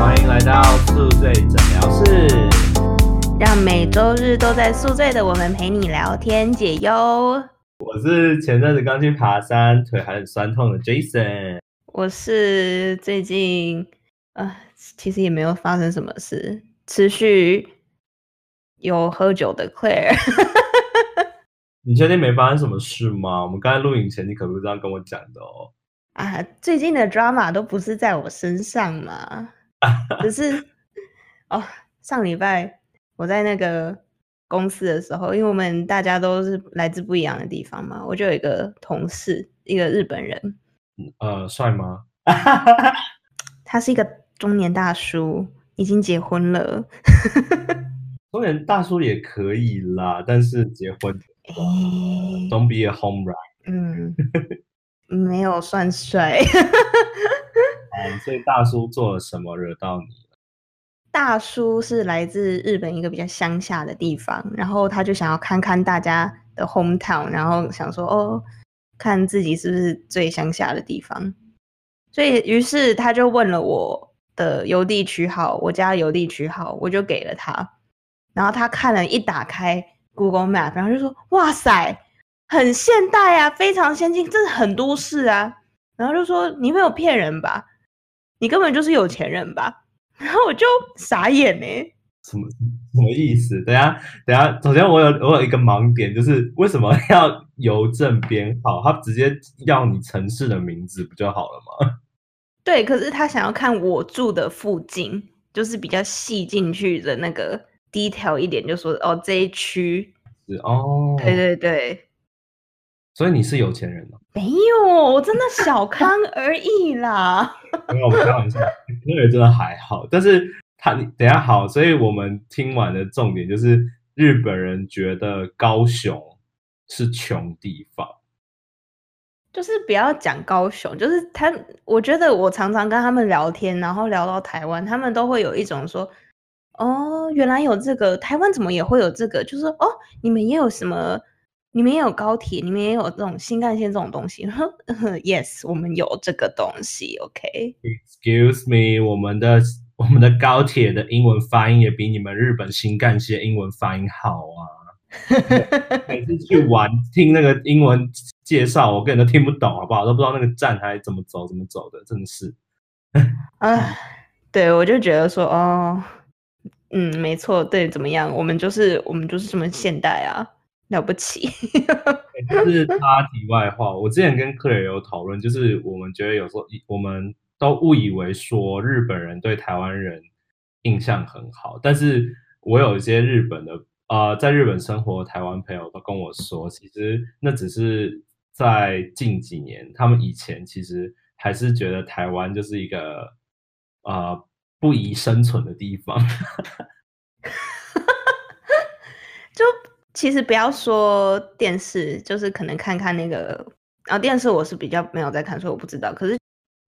欢迎来到宿醉诊疗室。让每周日都在宿醉的我们陪你聊天解忧。我是前阵子刚去爬山，腿还很酸痛的 Jason。我是最近啊、其实也没有发生什么事，持续有喝酒的 Claire。你确定没发生什么事吗？我们刚才录影前，你可不是这样跟我讲的哦。啊，最近的 drama 都不是在我身上嘛，只 是哦，上礼拜我在那个公司的时候，因为我们大家都是来自不一样的地方嘛，我就有一个同事，一个日本人，呃，帅吗？他是一个中年大叔，已经结婚了。中年大叔也可以啦，但是结婚诶，Don't be a home run。嗯，没有算帅。嗯，所以大叔做了什么惹到你了？大叔是来自日本一个比较乡下的地方，然后他就想要看看大家的 hometown，然后想说哦，看自己是不是最乡下的地方，所以于是他就问了我的邮递区号，我家邮递区号，我就给了他，然后他看了一打开 Google Map，然后就说哇塞，很现代啊，非常先进，这是很都市啊，然后就说你没有骗人吧，你根本就是有钱人吧。然后我就傻眼呢、什么 什么意思？等下等下，首先我有我有一个盲点，就是为什么 要邮政编号？他直接要你城市的名字不就好了吗？对，可是他想要看我住的附近，就是比较细进去的那个 detail 一点，就说哦这一区，是哦，对对对，所以你是有钱人哦。没有，我真的小康而已啦。没有，我开玩笑，那个真的还好。但是他你等下好，所以我们听完的重点就是日本人觉得高雄是穷地方。就是不要讲高雄，就是他，我觉得我常常跟他们聊天，然后聊到台湾，他们都会有一种说，哦，原来有这个，台湾怎么也会有这个？就是说哦，你们也有什么？你们也有高铁，你们也有这种新干线这种东西。yes，我们有这个东西，OK。Excuse me，我们的我们的高铁的英文发音也比你们日本新干线英文发音好啊。每次去玩听那个英文介绍，我根本都听不懂，好不好？都不知道那个站还怎么走，怎么走的，真的是。啊，对，我就觉得说，哦，嗯，没错，对，怎么样？我们就是我们就是这么现代啊，了不起。就是他题外话，我之前跟克雷有讨论，就是我们觉得有时候我们都误以为说日本人对台湾人印象很好，但是我有一些日本的呃在日本生活的台湾朋友都跟我说，其实那只是在近几年，他们以前其实还是觉得台湾就是一个呃不宜生存的地方。就其实不要说电视，就是可能看看那个，啊，电视我是比较没有在看，所以我不知道。可是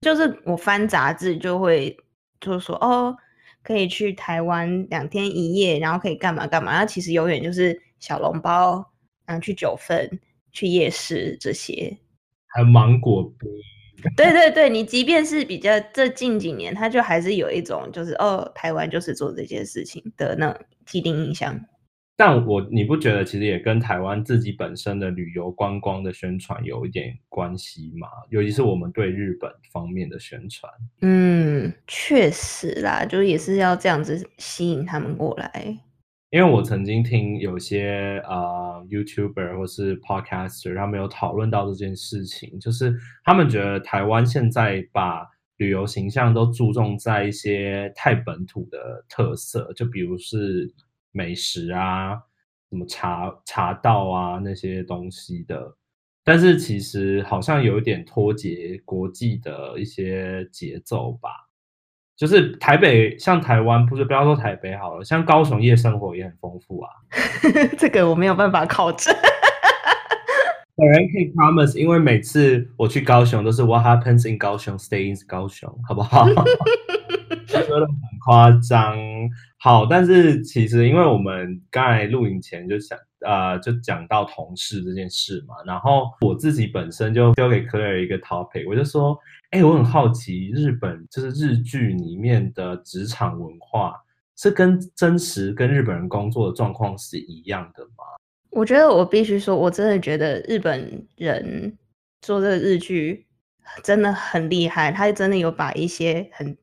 就是我翻杂志就会就是说，哦，可以去台湾两天一夜，然后可以干嘛干嘛。那其实永远就是小笼包，然后去九份、去夜市这些。还有芒果冰，对对对，你即便是比较这近几年，他就还是有一种就是哦，台湾就是做这件事情的那种既定印象。但我你不觉得其实也跟台湾自己本身的旅游观光的宣传有一点关系吗？尤其是我们对日本方面的宣传。嗯，确实啦，就也是要这样子吸引他们过来。因为我曾经听有些呃 YouTuber 或是 Podcaster，他们有讨论到这件事情，就是他们觉得台湾现在把旅游形象都注重在一些太本土的特色，就比如是美食啊、什么茶茶道啊那些东西的，但是其实好像有一点脱节国际的一些节奏吧。就是台北，像台湾，不是不要说台北好了，像高雄夜生活也很丰富啊。这个我没有办法考证。本人可以 promise，因为每次我去高雄都是 What happens in 高雄，Stay in 高雄，好不好？觉得很夸张。好，但是其实因为我们刚才录影前就想，呃，就讲到同事这件事嘛，然后我自己本身就丢给 Claire 一个 topic，我就说，哎，我很好奇，日本就是日剧里面的职场文化是跟真实跟日本人工作的状况是一样的吗？我觉得我必须说，我真的觉得日本人做这个日剧真的很厉害，他真的有把一些很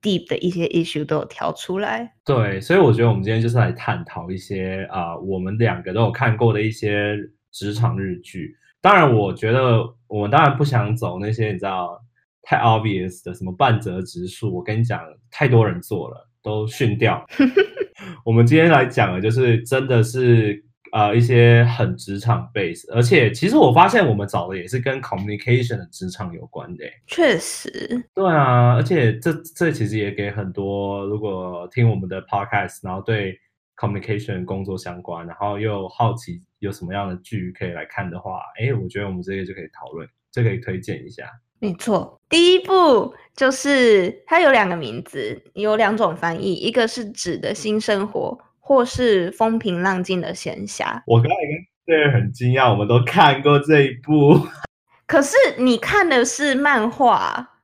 deep 的一些 issue 都有挑出来。对，所以我觉得我们今天就是来探讨一些啊，我们两个都有看过的一些职场日剧。当然，我觉得我们当然不想走那些你知道太 obvious 的什么半泽直树。我跟你讲，太多人做了，都训掉。我们今天来讲的，就是真的是。呃，一些很职场 base，而且其实我发现我们找的也是跟 communication 的职场有关的。确实，对啊，而且这这其实也给很多如果听我们的 podcast，然后对 communication 工作相关，然后又好奇有什么样的剧可以来看的话，哎，我觉得我们这个就可以讨论，这可以推荐一下。没错，第一部就是它有两个名字，有两种翻译，一个是指的新生活。或是风平浪静的闲暇。我刚才跟这人很惊讶，我们都看过这一部。可是你看的是漫画。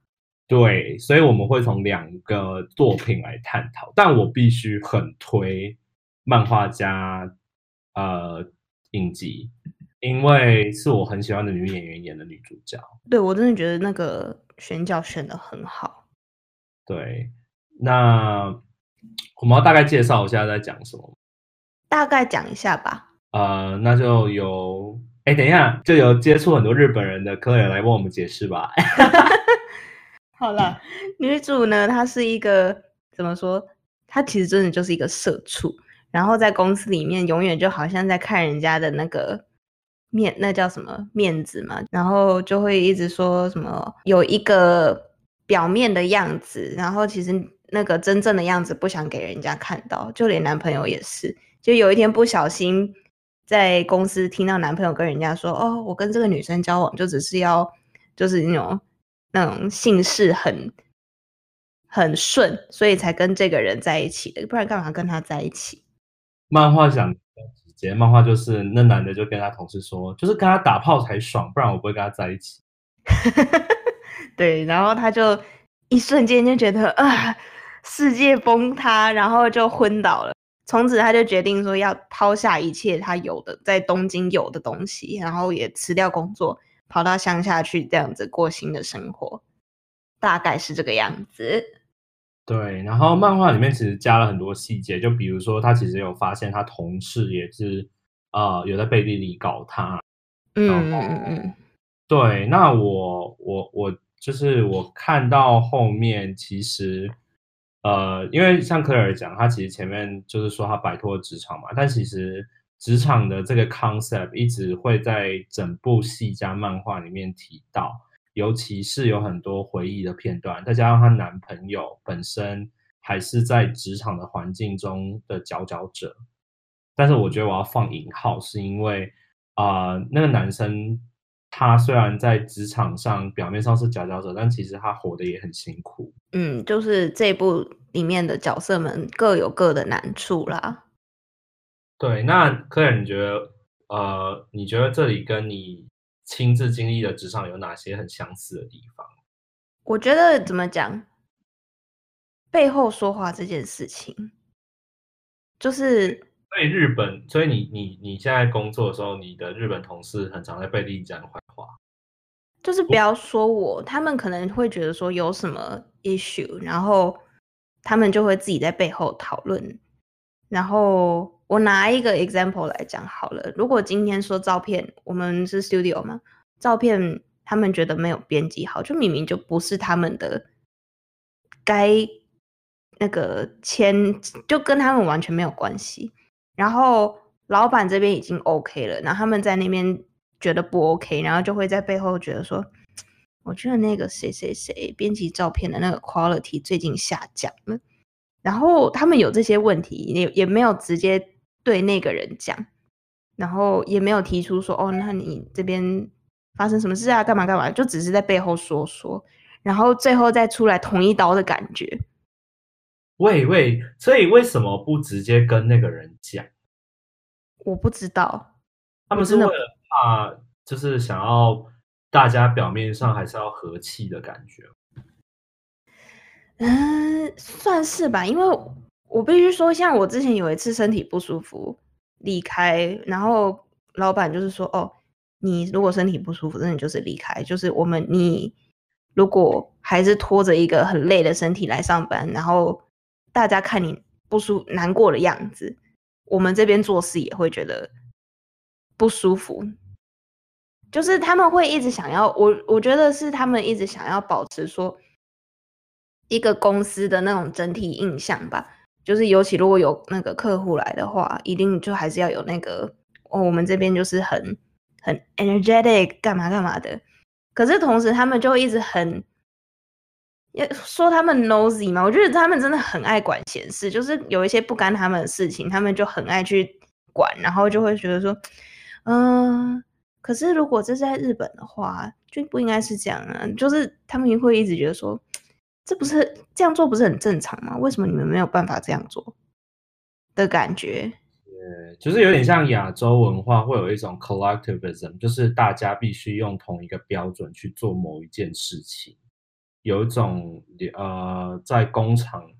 对，所以我们会从两个作品来探讨。但我必须很推漫画家呃影集，因为是我很喜欢的女演员演的女主角。对我真的觉得那个选角选的很好。对，那。我们要大概介绍一下在讲什么，大概讲一下吧。呃，那就有，哎，等一下，就有接触很多日本人的科人来帮我们解释吧。好了，女主呢，她是一个怎么说？她其实真的就是一个社畜，然后在公司里面永远就好像在看人家的那个面，那叫什么面子嘛，然后就会一直说什么有一个表面的样子，然后其实。那个真正的样子不想给人家看到，就连男朋友也是。就有一天不小心在公司听到男朋友跟人家说：“哦，我跟这个女生交往，就只是要就是那种那种姓氏很很顺，所以才跟这个人在一起的，不然干嘛跟他在一起？”漫画讲直接，漫画就是那男的就跟他同事说：“就是跟他打炮才爽，不然我不会跟他在一起。”对，然后他就一瞬间就觉得啊。世界崩塌，然后就昏倒了。从此，他就决定说要抛下一切他有的在东京有的东西，然后也辞掉工作，跑到乡下去，这样子过新的生活。大概是这个样子。对，然后漫画里面其实加了很多细节，就比如说他其实有发现他同事也是呃有在背地里搞他。嗯嗯嗯。对，那我我我就是我看到后面其实。呃，因为像科尔讲，他其实前面就是说他摆脱职场嘛，但其实职场的这个 concept 一直会在整部戏加漫画里面提到，尤其是有很多回忆的片段，再加上她男朋友本身还是在职场的环境中的佼佼者，但是我觉得我要放引号，是因为啊，那个男生。他虽然在职场上表面上是佼佼者，但其实他活得也很辛苦。嗯，就是这部里面的角色们各有各的难处啦。对，那科人，你觉得，呃，你觉得这里跟你亲自经历的职场有哪些很相似的地方？我觉得怎么讲，背后说话这件事情，就是。所以日本，所以你你你现在工作的时候，你的日本同事很常在背地里讲坏话，就是不要说我，他们可能会觉得说有什么 issue，然后他们就会自己在背后讨论。然后我拿一个 example 来讲好了，如果今天说照片，我们是 studio 嘛，照片他们觉得没有编辑好，就明明就不是他们的该那个签，就跟他们完全没有关系。然后老板这边已经 OK 了，然后他们在那边觉得不 OK，然后就会在背后觉得说，我觉得那个谁谁谁编辑照片的那个 quality 最近下降了。然后他们有这些问题，也也没有直接对那个人讲，然后也没有提出说，哦，那你这边发生什么事啊？干嘛干嘛？就只是在背后说说，然后最后再出来捅一刀的感觉。喂喂，所以为什么不直接跟那个人讲？我不知道，他们是为了怕，就是想要大家表面上还是要和气的感觉。嗯，算是吧，因为我必须说，像我之前有一次身体不舒服离开，然后老板就是说，哦，你如果身体不舒服，那你就是离开，就是我们你如果还是拖着一个很累的身体来上班，然后大家看你不舒难过的样子，我们这边做事也会觉得不舒服，就是他们会一直想要我，我觉得是他们一直想要保持说。一个公司的那种整体印象吧，就是尤其如果有那个客户来的话，一定就还是要有那个哦，我们这边就是很很 energetic，干嘛干嘛的。可是同时他们就一直很，说他们 nosy 嘛，我觉得他们真的很爱管闲事，就是有一些不干他们的事情，他们就很爱去管，然后就会觉得说，嗯，可是如果这是在日本的话，就不应该是这样啊，就是他们会一直觉得说。这不是这样做不是很正常吗？为什么你们没有办法这样做的感觉？对，就是有点像亚洲文化会有一种 collectivism，就是大家必须用同一个标准去做某一件事情，有一种呃在工厂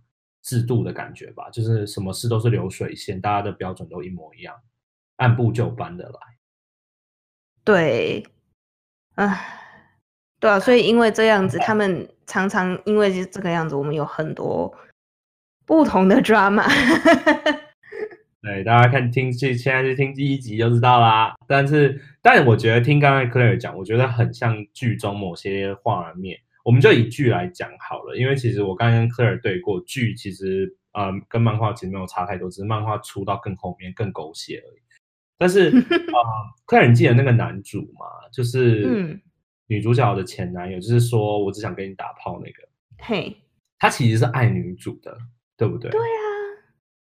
制度的感觉吧，就是什么事都是流水线，大家的标准都一模一样，按部就班的来。对，唉。对啊，所以因为这样子，他们常常因为这个样子，我们有很多不同的 drama。对，大家看听这现在是听第一集就知道啦。但是，但我觉得听刚才 Claire 讲，我觉得很像剧中某些画面。我们就以剧来讲好了，因为其实我刚刚跟 Claire 对过，剧其实呃跟漫画其实没有差太多，只是漫画出到更后面更狗血而已。但是啊，Claire 你记得那个男主吗？就是嗯。女主角的前男友就是说，我只想跟你打炮那个。嘿，他其实是爱女主的，对不对？对啊，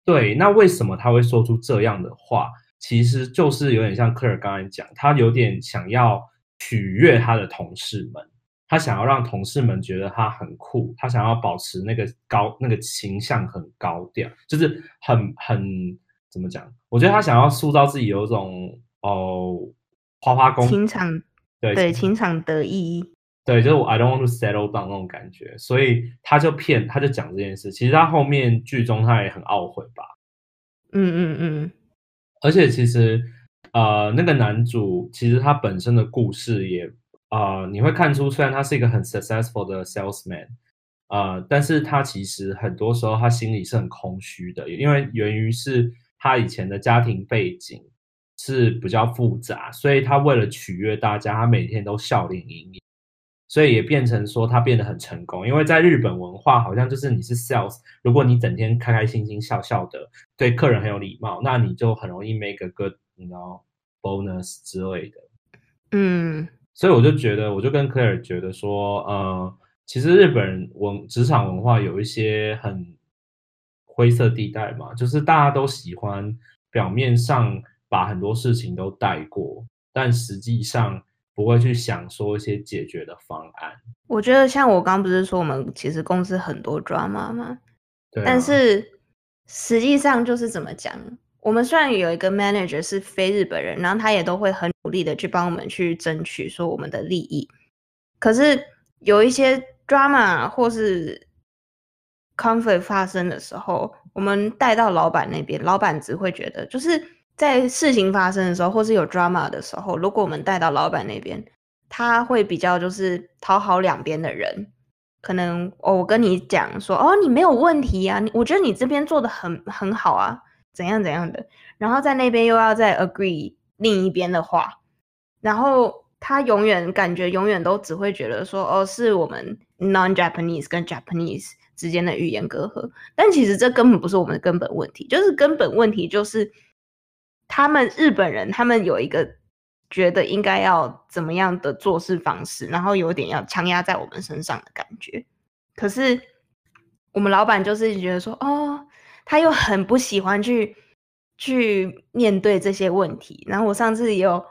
对。那为什么他会说出这样的话？其实就是有点像克尔刚才讲，他有点想要取悦他的同事们，他想要让同事们觉得他很酷，他想要保持那个高那个形象很高调，就是很很怎么讲？我觉得他想要塑造自己有一种哦花花公情场。对，情场得意，对，就是我 I don't want to settle down 那种感觉，所以他就骗，他就讲这件事。其实他后面剧中他也很懊悔吧？嗯嗯嗯。而且其实，呃，那个男主其实他本身的故事也，呃，你会看出，虽然他是一个很 successful 的 salesman，呃，但是他其实很多时候他心里是很空虚的，因为源于是他以前的家庭背景。是比较复杂，所以他为了取悦大家，他每天都笑脸盈盈，所以也变成说他变得很成功。因为在日本文化，好像就是你是 sales，如果你整天开开心心笑笑的，对客人很有礼貌，那你就很容易 make a good you know bonus 之类的。嗯，所以我就觉得，我就跟科尔觉得说，呃，其实日本文职场文化有一些很灰色地带嘛，就是大家都喜欢表面上。把很多事情都带过，但实际上不会去想说一些解决的方案。我觉得像我刚不是说我们其实公司很多 drama 吗？对。但是实际上就是怎么讲？我们虽然有一个 manager 是非日本人，然后他也都会很努力的去帮我们去争取说我们的利益。可是有一些 drama 或是 conflict 发生的时候，我们带到老板那边，老板只会觉得就是。在事情发生的时候，或是有 drama 的时候，如果我们带到老板那边，他会比较就是讨好两边的人。可能哦，我跟你讲说，哦，你没有问题啊，我觉得你这边做的很很好啊，怎样怎样的。然后在那边又要再 agree 另一边的话，然后他永远感觉永远都只会觉得说，哦，是我们 non Japanese 跟 Japanese 之间的语言隔阂。但其实这根本不是我们的根本问题，就是根本问题就是。他们日本人，他们有一个觉得应该要怎么样的做事方式，然后有点要强压在我们身上的感觉。可是我们老板就是觉得说，哦，他又很不喜欢去去面对这些问题。然后我上次有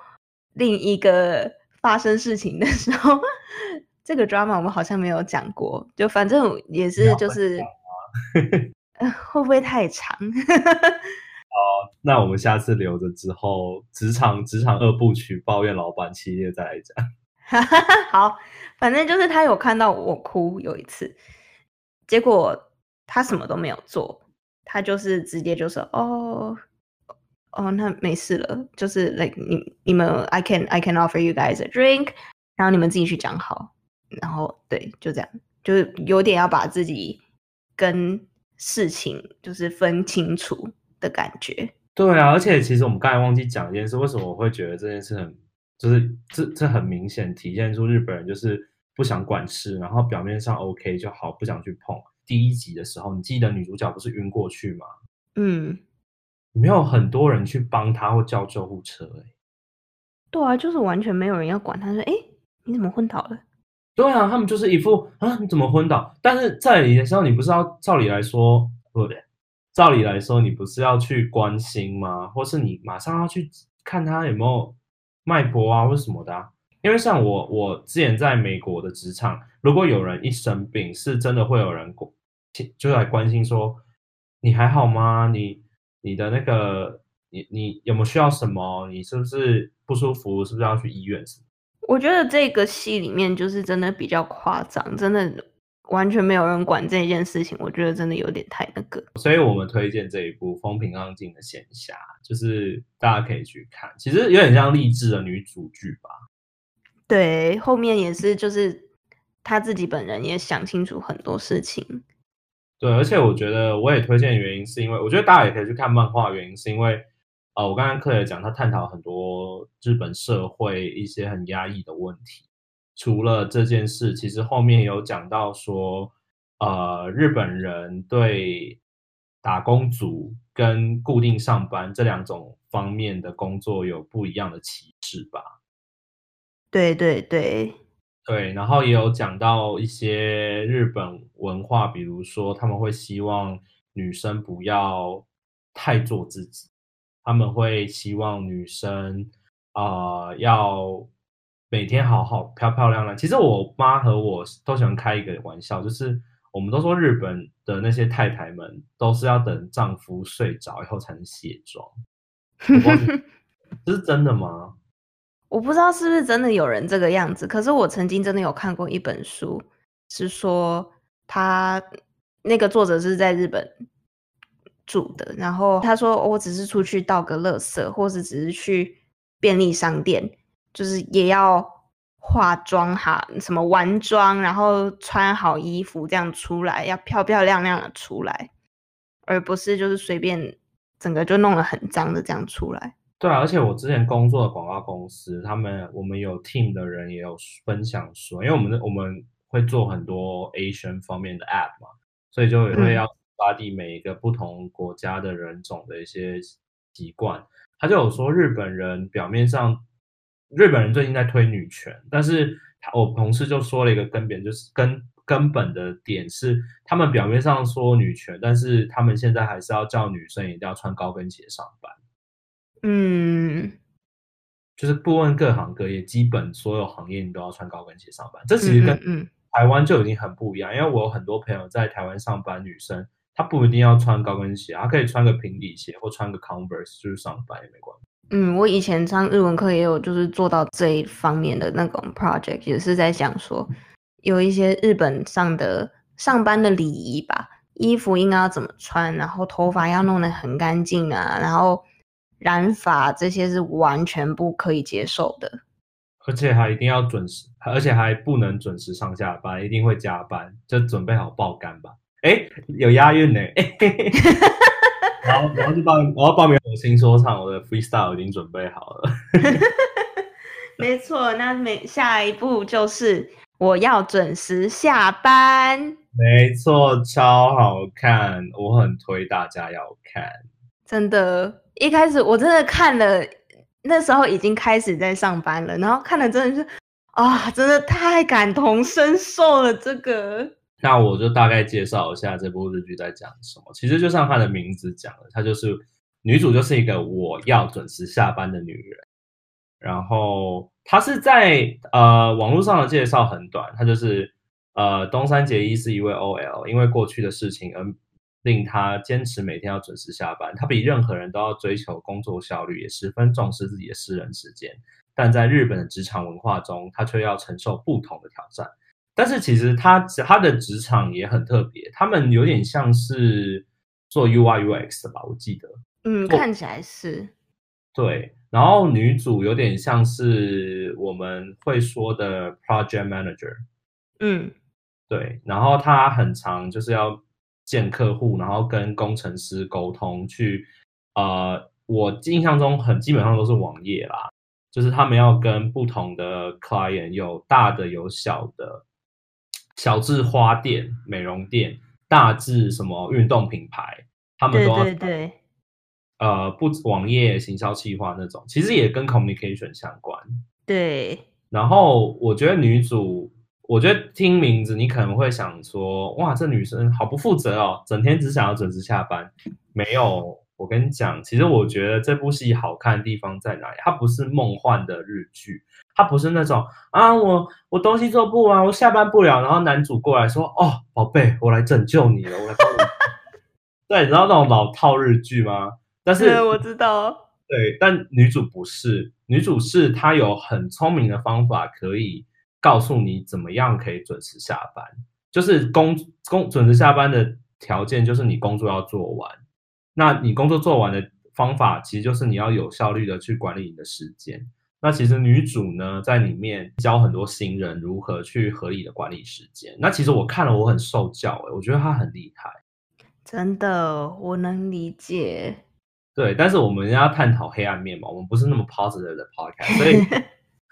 另一个发生事情的时候，这个 drama 我们好像没有讲过，就反正也是就是。呃会不会太长？那我们下次留着之后，职场职场二部曲抱怨老板系列再来讲。好，反正就是他有看到我哭有一次，结果他什么都没有做，他就是直接就说哦哦，那没事了，就是 like 你你们 I can I can offer you guys a drink，然后你们自己去讲好，然后对，就这样，就是有点要把自己跟事情就是分清楚的感觉。对啊，而且其实我们刚才忘记讲一件事，为什么我会觉得这件事很，就是这这很明显体现出日本人就是不想管事，然后表面上 OK 就好，不想去碰。第一集的时候，你记得女主角不是晕过去吗？嗯，没有很多人去帮她或叫救护车、欸，对啊，就是完全没有人要管她，说哎你怎么昏倒了？对啊，他们就是一副啊你怎么昏倒？但是在你的时候，你不是要照理来说，不对，照理来说你不是要去关心吗？或是你马上要去看他有没有脉搏啊，或者什么的、啊？因为像我，我之前在美国的职场，如果有人一生病，是真的会有人过就来关心说你还好吗？你你的那个你你有没有需要什么？你是不是不舒服？是不是要去医院？我觉得这个戏里面就是真的比较夸张，真的完全没有人管这件事情，我觉得真的有点太那个。所以我们推荐这一部《风平浪静的闲暇》，就是大家可以去看，其实有点像励志的女主剧吧。对，后面也是就是他自己本人也想清楚很多事情。对，而且我觉得我也推荐的原因是因为，我觉得大家也可以去看漫画，原因是因为，呃，我刚刚课也讲，他探讨很多日本社会一些很压抑的问题。除了这件事，其实后面有讲到说，呃，日本人对打工族跟固定上班这两种方面的工作有不一样的歧视吧。对对对，对，然后也有讲到一些日本文化，比如说他们会希望女生不要太做自己，他们会希望女生啊、呃要每天好好漂漂亮亮。其实我妈和我都喜欢开一个玩笑，就是我们都说日本的那些太太们都是要等丈夫睡着以后才能卸妆，这是真的吗？我不知道是不是真的有人这个样子，可是我曾经真的有看过一本书，是说他那个作者是在日本住的，然后他说、我只是出去倒个垃圾，或是只是去便利商店，就是也要化妆哈，什么完妆，然后穿好衣服这样出来，要漂漂亮亮的出来，而不是就是随便整个就弄得很脏的这样出来。对啊，而且我之前工作的广告公司，他们我们有 team 的人也有分享说，因为我们的我们会做很多 Asian 方面的 app 嘛，所以就也会嗯要抓地每一个不同国家的人种的一些习惯。他就有说，日本人表面上，日本人最近在推女权，但是他我同事就说了一个根本，就是根根本的点是，他们表面上说女权，但是他们现在还是要叫女生一定要穿高跟鞋上班。嗯就是不论各行各业，基本所有行业你都要穿高跟鞋上班。这其嗯实跟嗯嗯，台湾就已经很不一样，因为我有很多朋友在台湾上班，女生她不一定要穿高跟鞋，她可以穿个平底鞋或穿个 Converse 就是上班也没关系。嗯，我以前上日文课也有，就是做到这一方面的那种 project，也是在讲说有一些日本上的上班的礼仪吧，衣服应该要怎么穿，然后头发要弄得很干净啊，然后染发这些是完全不可以接受的。而且还一定要准时，而且还不能准时上下班，一定会加班，就准备好爆肝吧。哎，有押韵呢，哎嘿嘿然后然后就报我要报名我新说唱，我的 freestyle 已经准备好了。没错，那每下一步就是我要准时下班。没错，超好看，我很推大家要看。真的，一开始我真的看了，那时候已经开始在上班了，然后看了真的是啊，真的太感同身受了。这个，那我就大概介绍一下这部日剧在讲什么。其实就像它的名字讲的，它就是女主就是一个我要准时下班的女人。然后她是在呃网络上的介绍很短，她就是呃东山结衣是一位 OL，因为过去的事情而令他坚持每天要准时下班。他比任何人都要追求工作效率，也十分重视自己的私人时间。但在日本的职场文化中，他却要承受不同的挑战。但是其实他他的职场也很特别，他们有点像是做 UI UX 的吧，我记得。嗯，看起来是。对，然后女主有点像是我们会说的 project manager。嗯，对，然后她很常就是要见客户，然后跟工程师沟通，去呃，我印象中很基本上都是网页啦，就是他们要跟不同的 client 有大的有小的。小至花店、美容店，大至什么运动品牌，他们都要对对呃，不网页行销企划那种，其实也跟 communication 相关。对。然后我觉得女主，我觉得听名字你可能会想说，哇，这女生好不负责哦，整天只想要准时下班。没有，我跟你讲，其实我觉得这部戏好看的地方在哪里？它不是梦幻的日剧。它不是那种啊，我我东西做不完，我下班不了，然后男主过来说：“哦，宝贝，我来拯救你了，我来帮你。”对，你知道那种老套日剧吗？但是我知道。对，但女主不是，女主是她有很聪明的方法，可以告诉你怎么样可以准时下班。就是工工准时下班的条件，就是你工作要做完。那你工作做完的方法，其实就是你要有效率的去管理你的时间。那其实女主呢，在里面教很多新人如何去合理的管理时间。那其实我看了，我很受教哎，我觉得她很厉害。真的，我能理解。对，但是我们要探讨黑暗面嘛，我们不是那么 positive 的 podcast。所以，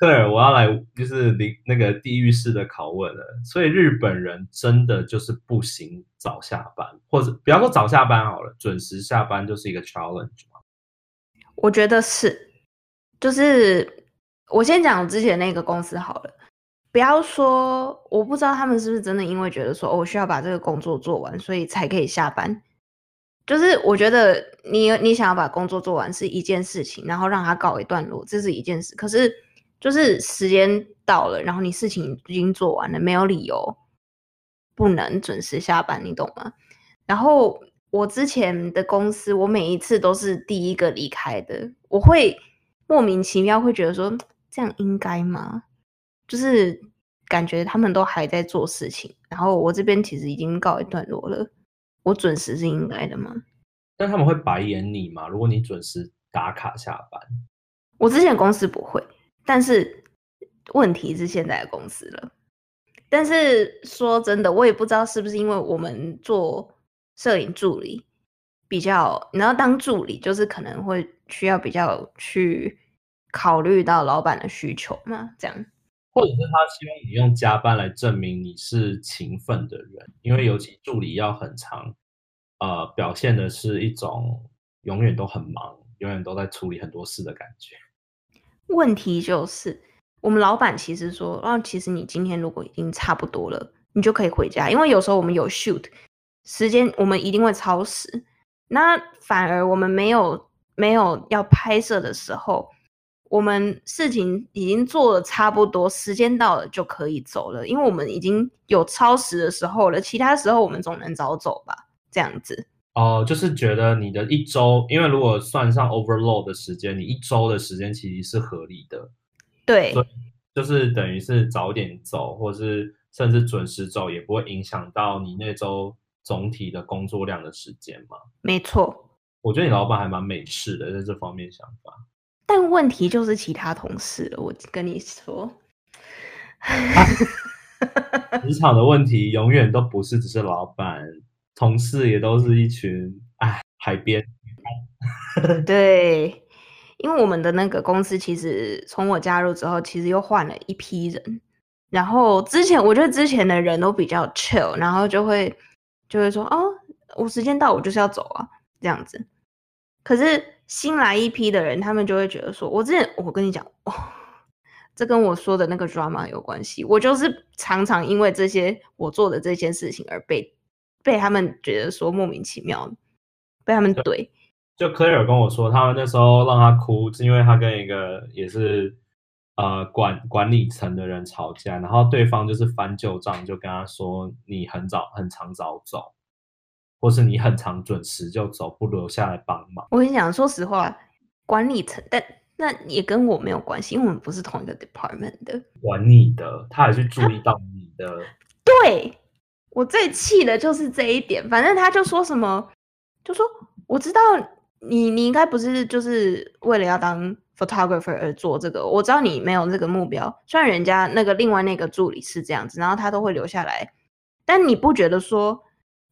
克尔，我要来就是离那个地狱式的拷问了。所以日本人真的就是不行早下班，或者不要说早下班好了，准时下班就是一个 challenge 吗？我觉得是，就是。我先讲之前那个公司好了，不要说我不知道他们是不是真的因为觉得说，我需要把这个工作做完，所以才可以下班。就是我觉得你你想要把工作做完是一件事情，然后让他告一段落，这是一件事。可是就是时间到了，然后你事情已经做完了，没有理由不能准时下班，你懂吗？然后我之前的公司，我每一次都是第一个离开的，我会莫名其妙会觉得说。这样应该吗？就是感觉他们都还在做事情，然后我这边其实已经告一段落了。我准时是应该的吗？但他们会白眼你吗？如果你准时打卡下班，我之前公司不会，但是问题是现在的公司了。但是说真的，我也不知道是不是因为我们做摄影助理比较，你要当助理就是可能会需要比较去。考虑到老板的需求嘛，这样，或者是他希望你用加班来证明你是勤奋的人，因为尤其助理要很长，呃，表现的是一种永远都很忙，永远都在处理很多事的感觉。问题就是，我们老板其实说，啊，其实你今天如果已经差不多了，你就可以回家，因为有时候我们有 shoot 时间，我们一定会超时，那反而我们没有没有要拍摄的时候。我们事情已经做的差不多，时间到了就可以走了，因为我们已经有超时的时候了。其他时候我们总能早走吧？这样子哦，就是觉得你的一周，因为如果算上 overload 的时间，你一周的时间其实是合理的。对，就是等于是早点走，或是甚至准时走，也不会影响到你那周总体的工作量的时间嘛？没错，我觉得你老板还蛮美式的，在这方面想法。但问题就是其他同事了，我跟你说，职场的问题永远都不是只是老板，同事也都是一群哎，海边。对，因为我们的那个公司其实从我加入之后，其实又换了一批人，然后之前我觉得之前的人都比较 chill，然后就会就会说哦，我时间到，我就是要走啊，这样子。可是新来一批的人，他们就会觉得说：“我之前我跟你讲，哦，这跟我说的那个 drama 有关系。我就是常常因为这些我做的这些事情而被被他们觉得说莫名其妙，被他们怼。”就科尔跟我说，他们那时候让他哭，是因为他跟一个也是呃管管理层的人吵架，然后对方就是翻旧账，就跟他说：“你很早很常早走。”或是你很常准时就走，不留下来帮忙。我跟你讲，说实话，管理层，但那也跟我没有关系，因为我们不是同一个 department 的。管你的，他还是注意到你的。对我最气的就是这一点。反正他就说什么，就说我知道你，你应该不是就是为了要当 photographer 而做这个。我知道你没有这个目标。虽然人家那个另外那个助理是这样子，然后他都会留下来，但你不觉得说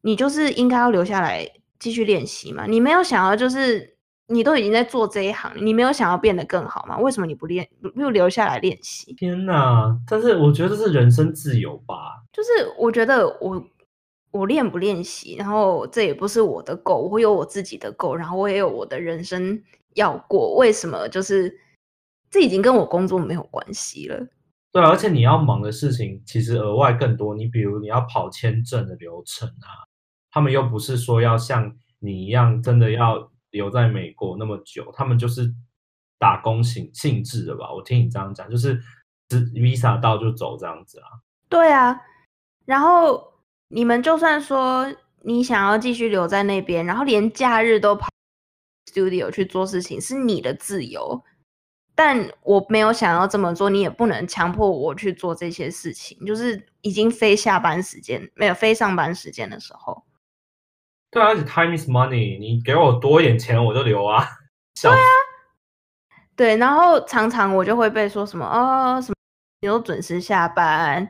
你就是应该要留下来继续练习吗？你没有想要就是你都已经在做这一行，你没有想要变得更好吗？为什么你不练，不留下来练习？天哪！但是我觉得这是人生自由吧。就是我觉得我我练不练习，然后这也不是我的 goal，我有我自己的 goal，然后我也有我的人生要过。为什么？就是这已经跟我工作没有关系了。对，而且你要忙的事情其实额外更多。你比如你要跑签证的流程啊，他们又不是说要像你一样真的要留在美国那么久，他们就是打工性性质的吧？我听你这样讲，就是 visa 到就走这样子啊。对啊。然后你们就算说你想要继续留在那边，然后连假日都跑 studio 去做事情，是你的自由。但我没有想要这么做，你也不能强迫我去做这些事情。就是已经非下班时间，没有非上班时间的时候。对啊，而且 time is money，你给我多一点钱我就留啊。对啊，对，然后常常我就会被说什么哦，什么你都准时下班。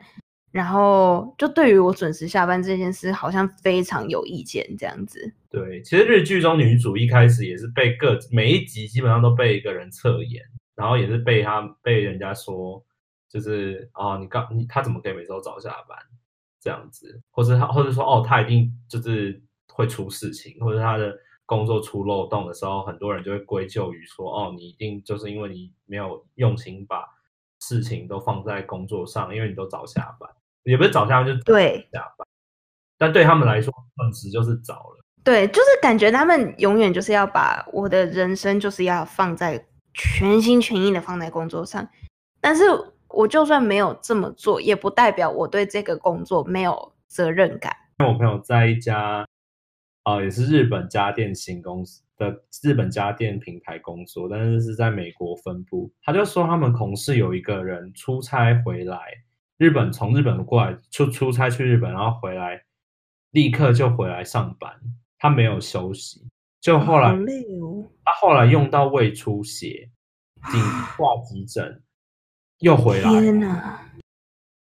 然后就对于我准时下班这件事，好像非常有意见这样子。对，其实日剧中女主一开始也是被各每一集基本上都被一个人侧眼，然后也是被他被人家说，就是哦，你刚你他怎么可以每周早下班这样子，或者他或者说哦，他一定就是会出事情，或者他的工作出漏洞的时候，很多人就会归咎于说哦，你一定就是因为你没有用心把事情都放在工作上，因为你都早下班。也不是早下班，就对下班，但对他们来说，准时就是早了。对，就是感觉他们永远就是要把我的人生就是要放在全心全意的放在工作上。但是我就算没有这么做，也不代表我对这个工作没有责任感。我朋友在一家啊，也是日本家电型公司的日本家电品牌工作，但是是在美国分部。他就说，他们同事有一个人出差回来。日本从日本过来出出差去日本，然后回来立刻就回来上班，他没有休息。就后来他后来用到胃出血，紧挂急诊，又回来。天哪！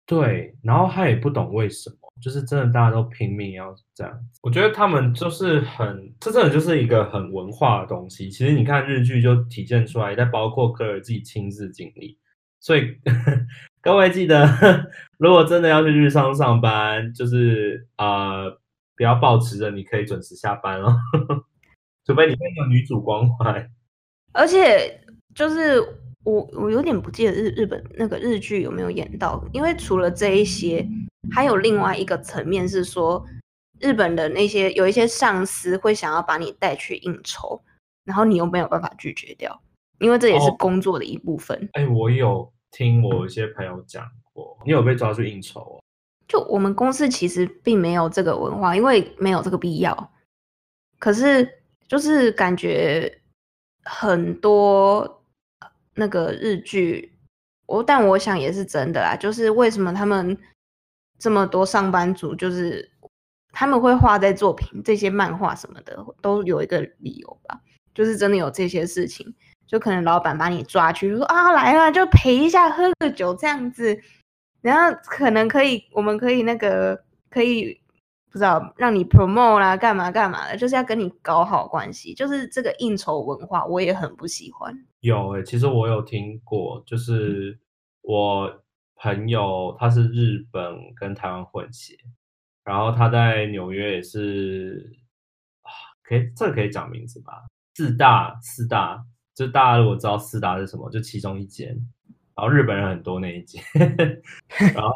对，然后他也不懂为什么，就是真的大家都拼命要这样。我觉得他们就是很，这真的就是一个很文化的东西。其实你看日剧就体现出来，再包括科尔自己亲自经历。所以 各位记得，如果真的要去日商上班，就是呃，不要抱持着你可以准时下班哦，除非你有女主光环。而且就是我我有点不记得日日本那个日剧有没有演到，因为除了这一些，还有另外一个层面是说，日本的那些有一些上司会想要把你带去应酬，然后你又没有办法拒绝掉。因为这也是工作的一部分。哎，我有听我一些朋友讲过，你有被抓去应酬？就我们公司其实并没有这个文化，因为没有这个必要。可是就是感觉很多那个日剧，我但我想也是真的啦。就是为什么他们这么多上班族，就是他们会画在作品这些漫画什么的，都有一个理由吧？就是真的有这些事情。就可能老板把你抓去说啊来了就陪一下喝个酒这样子，然后可能可以我们可以那个可以不知道让你 promote 啦干嘛干嘛的，就是要跟你搞好关系，就是这个应酬文化我也很不喜欢。有诶，其实我有听过，就是我朋友他是日本跟台湾混血，然后他在纽约也是啊，可以这个可以讲名字吧？四大四大。就大家如果知道四大是什么，就其中一间，然后日本人很多那一间，然后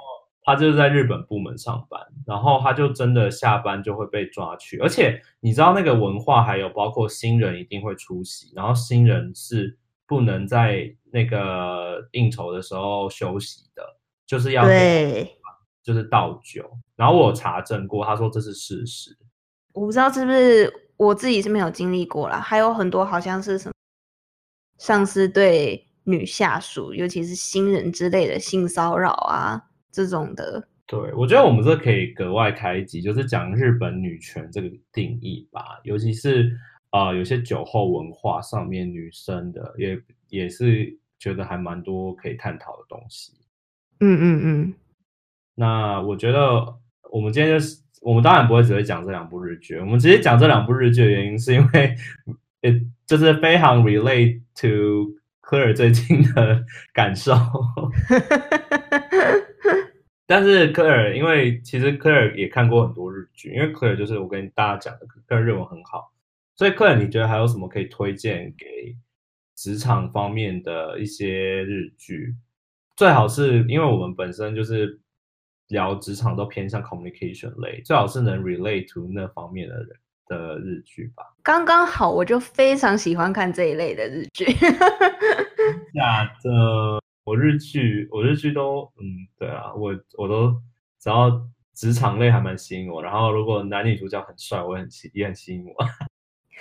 他就是在日本部门上班，然后他就真的下班就会被抓去，而且你知道那个文化还有包括新人一定会出席，然后新人是不能在那个应酬的时候休息的，就是要对，就是倒酒，然后我查证过，他说这是事实，我不知道是不是我自己是没有经历过啦，还有很多好像是什么上司对女下属，尤其是新人之类的性骚扰啊这种的。对，我觉得我们这可以格外开一集，就是讲日本女权这个定义吧，尤其是啊、有些酒后文化上面女生的，也也是觉得还蛮多可以探讨的东西。嗯嗯嗯，那我觉得我们今天就是，我们当然不会只会讲这两部日剧，我们直接讲这两部日剧的原因是因为，呃，就是非常 relate to Claire 最近的感受。但是科尔，因为其实科尔也看过很多日剧，因为科尔就是我跟大家讲的，科尔日文很好，所以科尔你觉得还有什么可以推荐给职场方面的一些日剧？最好是因为我们本身就是聊职场都偏向 communication 类，最好是能 relate to 那方面的人的日剧吧。刚刚好，我就非常喜欢看这一类的日剧。假的，我日剧我日剧都嗯，对啊，我我都只要职场类还蛮吸引我，然后如果男女主角很帅，我也很吸也很吸引我。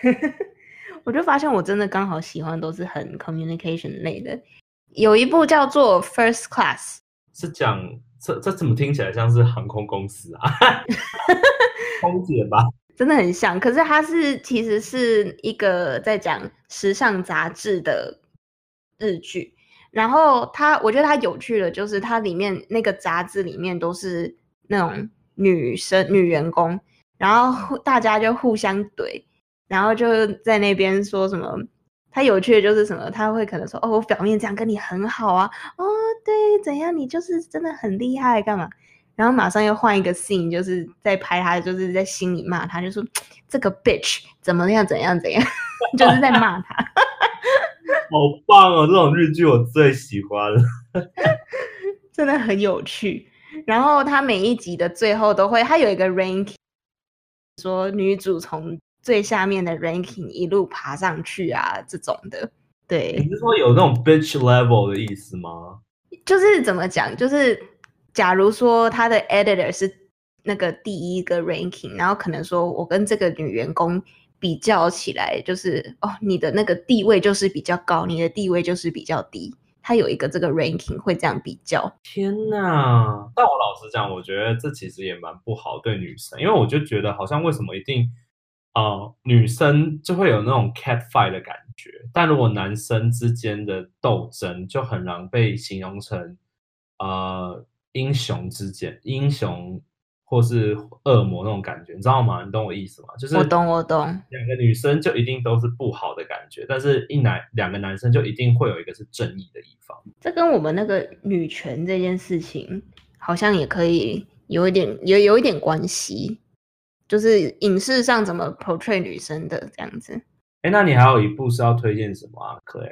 我就发现我真的刚好喜欢都是很 communication 类的。有一部叫做《First Class》，是讲这这怎么听起来像是航空公司啊？空姐吧？真的很像。可是它是其实是一个在讲时尚杂志的日剧。然后它，我觉得它有趣的就是它里面那个杂志里面都是那种女生女员工，然后大家就互相怼，然后就在那边说什么。他有趣的就是什么？他会可能说：“哦，我表面这样跟你很好啊，哦，对，怎样？你就是真的很厉害，干嘛？”然后马上又换一个 scene，就是在拍他，就是在心里骂他，就说：“这个 bitch 怎么样？怎样？怎样？” 就是在骂他。好棒哦！这种日剧我最喜欢了，真的很有趣。然后他每一集的最后都会，他有一个 ranking，说女主从最下面的 ranking 一路爬上去啊，这种的。对，你是说有那种 bitch level 的意思吗？就是怎么讲？就是假如说他的 editor 是那个第一个 ranking，然后可能说我跟这个女员工比较起来，就是哦，你的那个地位就是比较高，你的地位就是比较低。他有一个这个 ranking 会这样比较。天呐！但我老实讲，我觉得这其实也蛮不好对女生，因为我就觉得好像为什么一定啊、呃女生就会有那种 cat fight 的感觉，但如果男生之间的斗争就很难被形容成呃英雄之间英雄或是恶魔那种感觉，你知道吗？你懂我意思吗？就是我懂，我懂。两个女生就一定都是不好的感觉，但是一男两个男生就一定会有一个是正义的一方。这跟我们那个女权这件事情好像也可以有一点有有一点关系，就是影视上怎么 portray 女生的这样子。哎，那你还有一部是要推荐什么啊，Claire？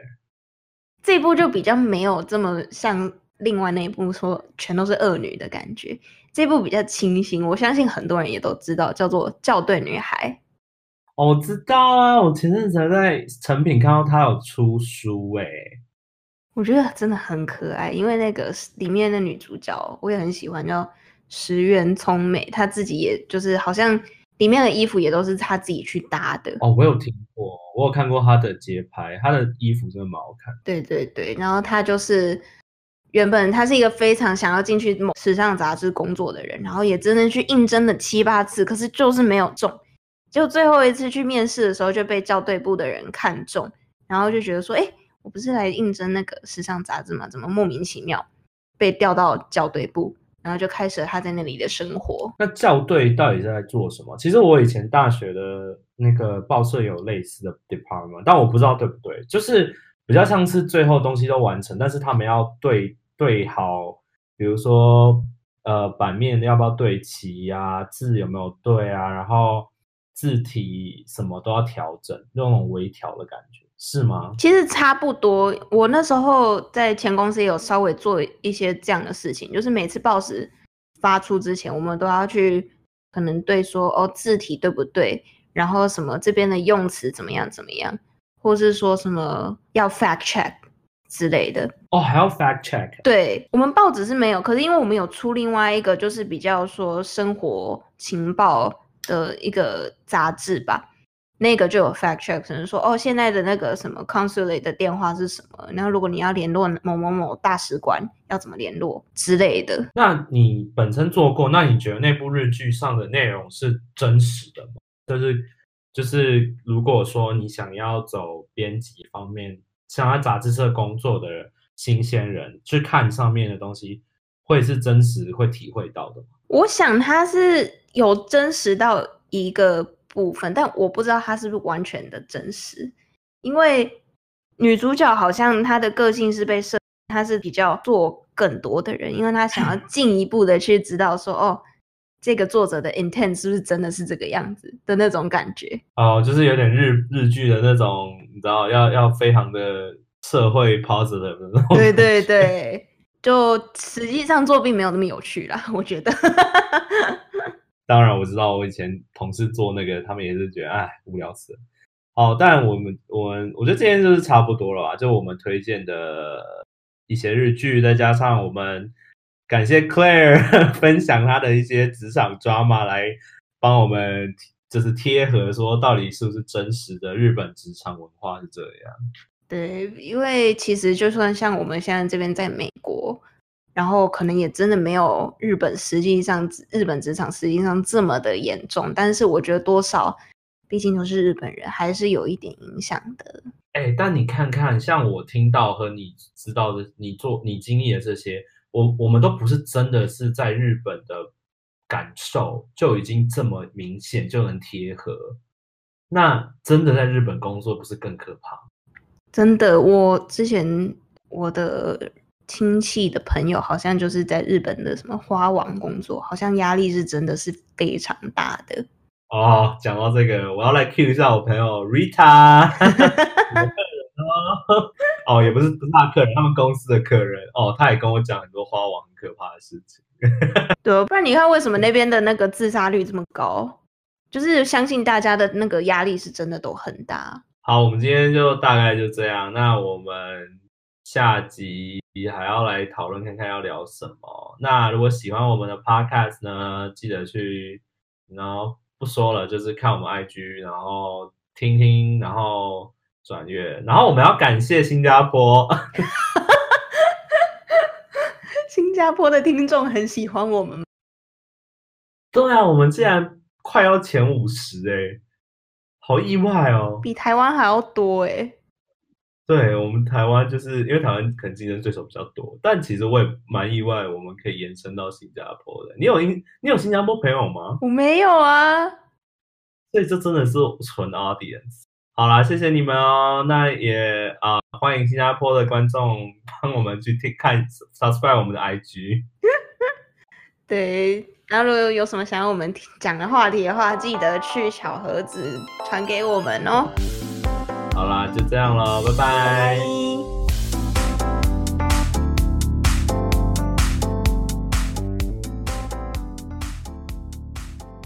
这一部就比较没有这么像另外那一部说全都是恶女的感觉，这部比较清新，我相信很多人也都知道，叫做《校对女孩》。哦，我知道啊，我前阵子还在成品看到他有出书，哎，我觉得真的很可爱，因为那个里面的女主角我也很喜欢，叫石原聪美，她自己也就是好像里面的衣服也都是她自己去搭的。哦，我有听过，我有看过她的街拍，她的衣服真的蛮好看。对对对，然后她就是原本他是一个非常想要进去某时尚杂志工作的人，然后也真的去应征了七八次，可是就是没有中。就最后一次去面试的时候就被校对部的人看中，然后就觉得说，哎，我不是来应征那个时尚杂志吗？怎么莫名其妙被调到校对部？然后就开始了他在那里的生活。那校对到底在做什么？其实我以前大学的那个报社有类似的 department，但我不知道对不对，就是比较像是最后东西都完成，但是他们要对对好，比如说呃版面要不要对齐呀、字有没有对啊，然后字体什么都要调整，那种微调的感觉是吗？其实差不多，我那时候在前公司也有稍微做一些这样的事情，就是每次报纸发出之前，我们都要去可能对说哦字体对不对，然后什么这边的用词怎么样怎么样，或是说什么要 fact check 之类的。哦，还要 fact check，对我们报纸是没有，可是因为我们有出另外一个，就是比较说生活情报的一个杂志吧，那个就有 fact check，可能说哦，现在的那个什么 consulate 的电话是什么？然后如果你要联络某某某大使馆，要怎么联络之类的。那你本身做过，那你觉得那部日剧上的内容是真实的吗？就是就是，如果说你想要走编辑方面，想要杂志社工作的新鲜人去看上面的东西，会是真实会体会到的吗？我想他是有真实到一个部分，但我不知道他是不是完全的真实，因为女主角好像她的个性是被设，她是比较做更多的人，因为她想要 进一步的去知道说，哦，这个作者的 intent 是不是真的是这个样子的那种感觉。哦，就是有点日日剧的那种，你知道，要要非常的社会 positive 的那种。对对。对，就实际上做并没有那么有趣啦，我觉得。当然我知道，我以前同事做那个，他们也是觉得哎无聊死了。哦，但我们我们我觉得今天就是差不多了吧，就我们推荐的一些日剧，再加上我们感谢 Claire 分享她的一些职场 drama 来帮我们就是贴合说到底是不是真实的日本职场文化是这样。对，因为其实就算像我们现在这边在美国，然后可能也真的没有日本实际上日本职场实际上这么的严重，但是我觉得多少，毕竟都是日本人，还是有一点影响的。哎，但你看看，像我听到和你知道的，你做你经历的这些，我我们都不是真的是在日本的感受就已经这么明显就能贴合，那真的在日本工作不是更可怕？真的，我之前我的亲戚的朋友好像就是在日本的什么花王工作，好像压力是真的是非常大的。哦，讲到这个，我要来 cue 一下我朋友 Rita，哦，也不是不是他客人，他们公司的客人哦，他也跟我讲很多花王很可怕的事情。对，不然你看为什么那边的那个自杀率这么高？就是相信大家的那个压力是真的都很大。好，我们今天就大概就这样。那我们下集还要来讨论看看要聊什么。那如果喜欢我们的 podcast 呢，记得去，然后不说了，就是看我们 IG，然后听听，然后转阅。然后我们要感谢新加坡，新加坡的听众很喜欢我们。对啊，我们竟然快要前五十哎，好意外哦！比台湾还要多哎。对我们台湾，就是因为台湾可能竞争对手比较多，但其实我也蛮意外，我们可以延伸到新加坡的。你有英，你有新加坡朋友吗？我没有啊，所以这真的是纯 audience。好啦，谢谢你们哦。那也啊、呃欢迎新加坡的观众帮我们去听看 subscribe 我们的 IG。对。然后如果有什么想要我们讲的话题的话，记得去小盒子传给我们哦。好啦，就这样了，拜拜。拜